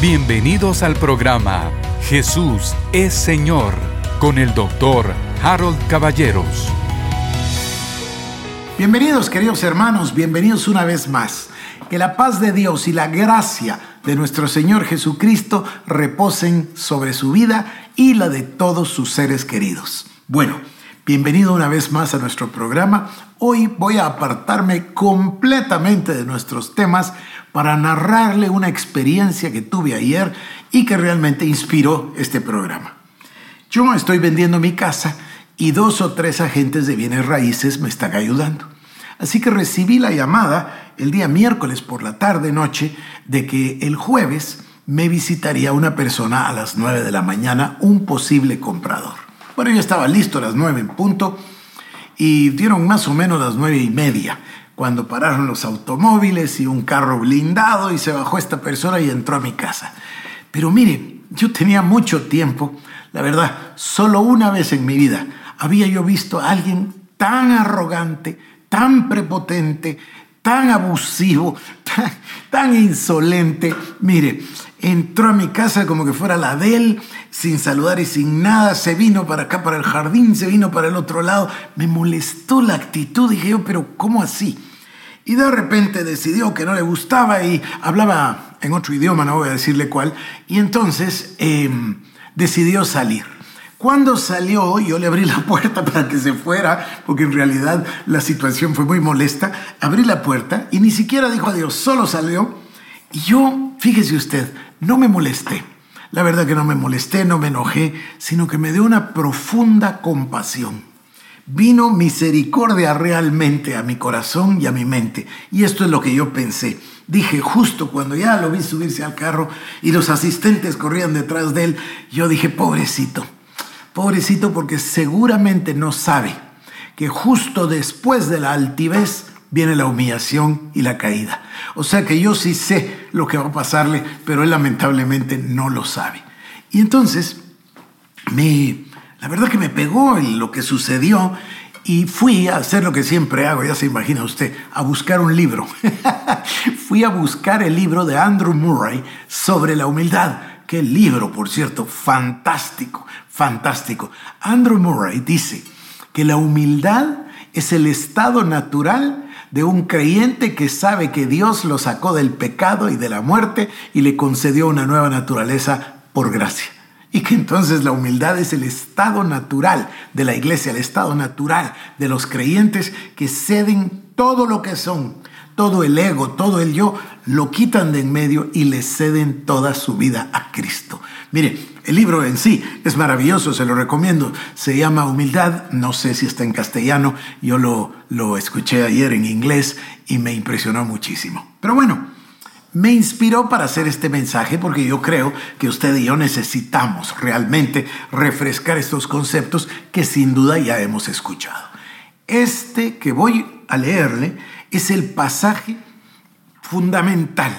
Bienvenidos al programa Jesús es Señor con el doctor Harold Caballeros. Bienvenidos queridos hermanos, bienvenidos una vez más. Que la paz de Dios y la gracia de nuestro Señor Jesucristo reposen sobre su vida y la de todos sus seres queridos. Bueno, bienvenido una vez más a nuestro programa. Hoy voy a apartarme completamente de nuestros temas para narrarle una experiencia que tuve ayer y que realmente inspiró este programa. Yo estoy vendiendo mi casa y dos o tres agentes de bienes raíces me están ayudando. Así que recibí la llamada el día miércoles por la tarde noche de que el jueves me visitaría una persona a las 9 de la mañana, un posible comprador. Bueno, yo estaba listo a las 9 en punto y dieron más o menos las nueve y media cuando pararon los automóviles y un carro blindado y se bajó esta persona y entró a mi casa. Pero mire, yo tenía mucho tiempo, la verdad, solo una vez en mi vida había yo visto a alguien tan arrogante, tan prepotente, tan abusivo, tan, insolente. Mire, entró a mi casa como que fuera la de él, sin saludar y sin nada, se vino para acá, para el jardín, se vino para el otro lado. Me molestó la actitud, dije yo, pero ¿cómo así? Y de repente decidió que no le gustaba y hablaba en otro idioma, no voy a decirle cuál, y entonces em, decidió salir. Cuando salió, yo le abrí la puerta para que se fuera, porque en realidad la situación fue muy molesta. Abrí la puerta y ni siquiera dijo adiós, solo salió. Y yo, fíjese usted, no me molesté. La verdad que no me molesté, no me enojé, sino que me dio una profunda compasión vino misericordia realmente a mi corazón y a mi mente. Y esto es lo que yo pensé. Dije, justo cuando ya lo vi subirse al carro y los asistentes corrían detrás de él, yo dije, pobrecito, pobrecito porque seguramente no sabe que justo después de la altivez viene la humillación y la caída. O sea que yo sí sé lo que va a pasarle, pero él lamentablemente no lo sabe. Y entonces me la verdad que me pegó en lo que sucedió y fui a hacer lo que siempre hago, ya se imagina usted, a buscar un libro. fui a buscar el libro de Andrew Murray sobre la humildad. Qué libro, por cierto, fantástico, fantástico. Andrew Murray dice que la humildad es el estado natural de un creyente que sabe que Dios lo sacó del pecado y de la muerte y le concedió una nueva naturaleza por gracia. Y que entonces la humildad es el estado natural de la iglesia, el estado natural de los creyentes que ceden todo lo que son, todo el ego, todo el yo, lo quitan de en medio y le ceden toda su vida a Cristo. Mire, el libro en sí es maravilloso, se lo recomiendo. Se llama Humildad, no sé si está en castellano, yo lo, lo escuché ayer en inglés y me impresionó muchísimo. Pero bueno, me inspiró para hacer este mensaje porque yo creo que usted y yo necesitamos realmente refrescar estos conceptos que sin duda ya hemos escuchado. Este que voy a leerle es el pasaje fundamental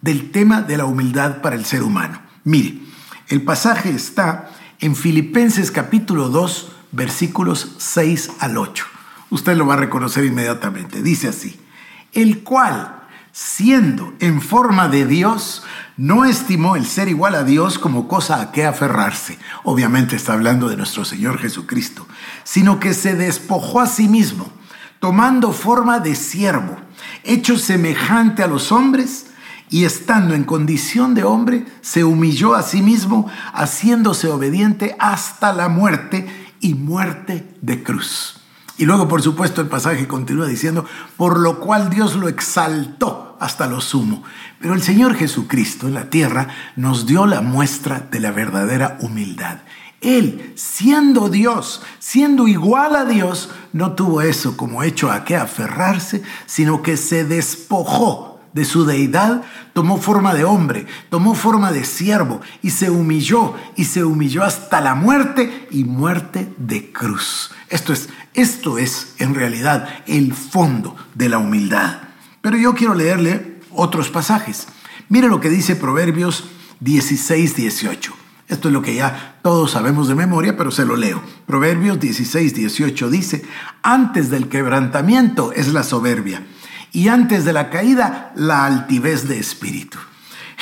del tema de la humildad para el ser humano. Mire, el pasaje está en Filipenses capítulo 2, versículos 6 al 8. Usted lo va a reconocer inmediatamente. Dice así, el cual siendo en forma de Dios, no estimó el ser igual a Dios como cosa a que aferrarse. Obviamente está hablando de nuestro Señor Jesucristo, sino que se despojó a sí mismo, tomando forma de siervo, hecho semejante a los hombres, y estando en condición de hombre, se humilló a sí mismo, haciéndose obediente hasta la muerte y muerte de cruz. Y luego, por supuesto, el pasaje continúa diciendo, por lo cual Dios lo exaltó hasta lo sumo. Pero el Señor Jesucristo en la tierra nos dio la muestra de la verdadera humildad. Él, siendo Dios, siendo igual a Dios, no tuvo eso como hecho a qué aferrarse, sino que se despojó de su deidad, tomó forma de hombre, tomó forma de siervo y se humilló y se humilló hasta la muerte y muerte de cruz. Esto es, esto es en realidad el fondo de la humildad. Pero yo quiero leerle otros pasajes. Mire lo que dice Proverbios 16, 18. Esto es lo que ya todos sabemos de memoria, pero se lo leo. Proverbios 16, 18 dice, antes del quebrantamiento es la soberbia y antes de la caída la altivez de espíritu.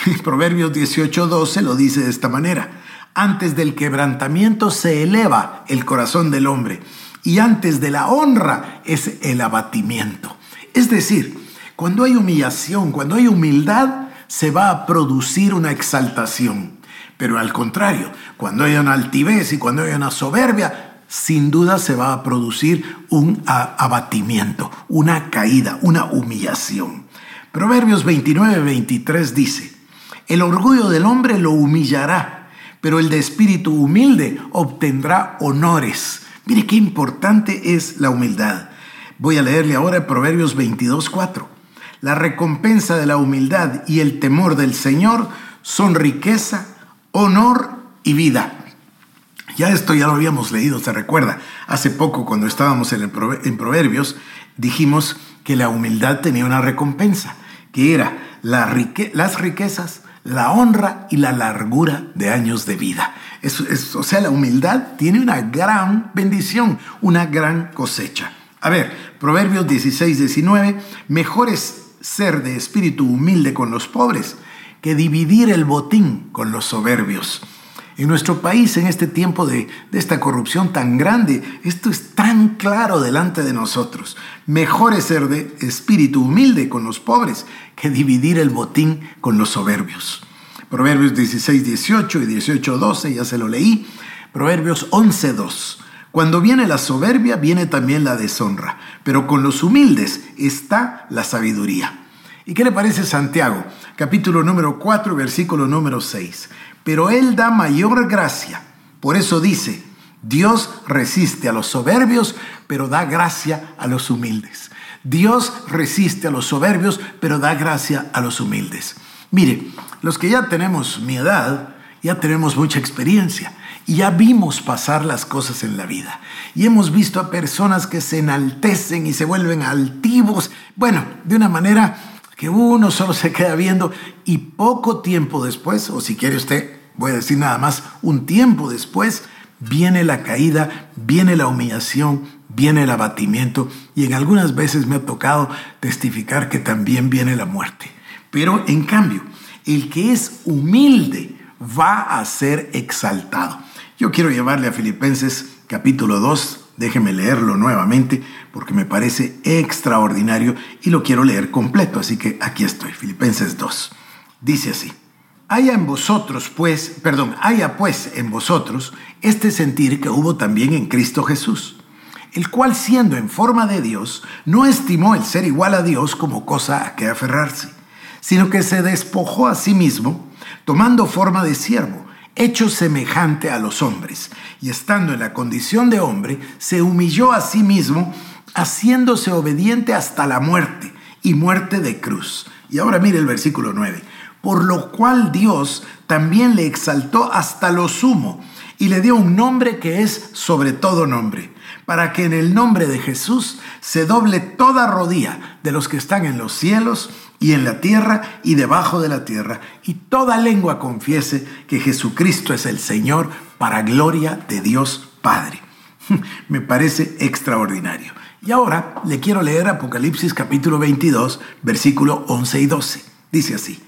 Proverbios 18:12 lo dice de esta manera. Antes del quebrantamiento se eleva el corazón del hombre y antes de la honra es el abatimiento. Es decir, cuando hay humillación, cuando hay humildad, se va a producir una exaltación. Pero al contrario, cuando hay una altivez y cuando hay una soberbia, sin duda se va a producir un abatimiento, una caída, una humillación. Proverbios 29, 23 dice, el orgullo del hombre lo humillará, pero el de espíritu humilde obtendrá honores. Mire qué importante es la humildad. Voy a leerle ahora Proverbios 22, 4. La recompensa de la humildad y el temor del Señor son riqueza, honor y vida. Ya esto ya lo habíamos leído, se recuerda. Hace poco, cuando estábamos en, en Proverbios, dijimos que la humildad tenía una recompensa, que era las riquezas, la honra y la largura de años de vida. o sea, la humildad tiene una gran bendición, una gran cosecha. A ver, Proverbios 16, 19, mejor es ser de espíritu humilde con los pobres que dividir el botín con los soberbios. En nuestro país, en este tiempo de, de, esta corrupción tan grande, esto es tan claro delante de nosotros. Mejor es ser de espíritu humilde con los pobres que dividir el botín con los soberbios. Proverbios 16, 18 y 18, 12, ya se lo leí. Proverbios 11, 2. Cuando viene la soberbia, viene también la deshonra, pero con los humildes está la sabiduría. ¿Y qué le parece Santiago? Capítulo número 4, versículo número 6 pero Él da mayor gracia. Por eso dice, Dios resiste a los soberbios, pero da gracia a los humildes. Dios resiste a los soberbios, pero da gracia a los humildes. Mire, los que ya tenemos mi edad, ya tenemos mucha experiencia y ya vimos pasar las cosas en la vida. Y hemos visto a personas que se enaltecen y se vuelven altivos, bueno, de una manera que uno solo se queda viendo y poco tiempo después, o si quiere usted, voy a decir nada más, un tiempo después, viene la caída, viene la humillación, viene el abatimiento y en algunas veces me ha tocado testificar que también viene la muerte. Pero en cambio, el que es humilde va a ser exaltado. Yo quiero llevarle a Filipenses capítulo 2, Déjeme leerlo nuevamente porque me parece extraordinario y lo quiero leer completo. Así que aquí estoy, Filipenses 2. Dice así. Haya en vosotros, pues, perdón, haya pues en vosotros este sentir que hubo también en Cristo Jesús, el cual siendo en forma de Dios, no estimó el ser igual a Dios como cosa a que aferrarse, sino que se despojó a sí mismo, tomando forma de siervo hecho semejante a los hombres, y estando en la condición de hombre, se humilló a sí mismo, haciéndose obediente hasta la muerte, y muerte de cruz. Y ahora mire el versículo 9. Por lo cual Dios también le exaltó hasta lo sumo, y le dio un nombre que es sobre todo nombre, para que en el nombre de Jesús se doble toda rodilla de los que están en los cielos y en la tierra y debajo de la tierra, y toda lengua confiese que Jesucristo es el Señor para gloria de Dios Padre. Me parece extraordinario. Y ahora le quiero leer Apocalipsis capítulo 22, versículo 11 y 12. Dice así,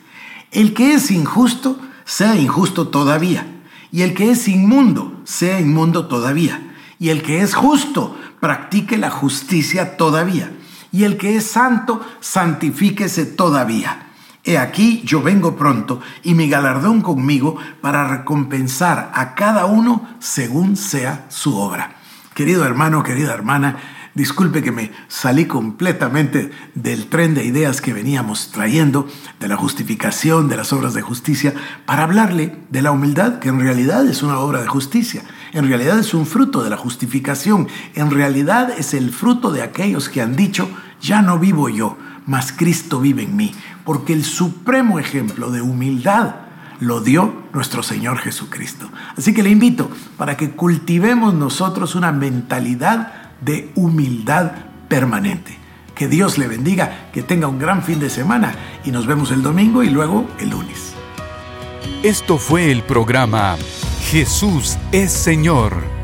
el que es injusto, sea injusto todavía, y el que es inmundo, sea inmundo todavía, y el que es justo, practique la justicia todavía y el que es santo, santifíquese todavía. He aquí yo vengo pronto y mi galardón conmigo para recompensar a cada uno según sea su obra. Querido hermano, querida hermana, disculpe que me salí completamente del tren de ideas que veníamos trayendo, de la justificación, de las obras de justicia, para hablarle de la humildad, que en realidad es una obra de justicia, en realidad es un fruto de la justificación, en realidad es el fruto de aquellos que han dicho, ya no vivo yo, mas Cristo vive en mí, porque el supremo ejemplo de humildad lo dio nuestro Señor Jesucristo. Así que le invito para que cultivemos nosotros una mentalidad de humildad permanente. Que Dios le bendiga, que tenga un gran fin de semana y nos vemos el domingo y luego el lunes. Esto fue el programa Jesús es Señor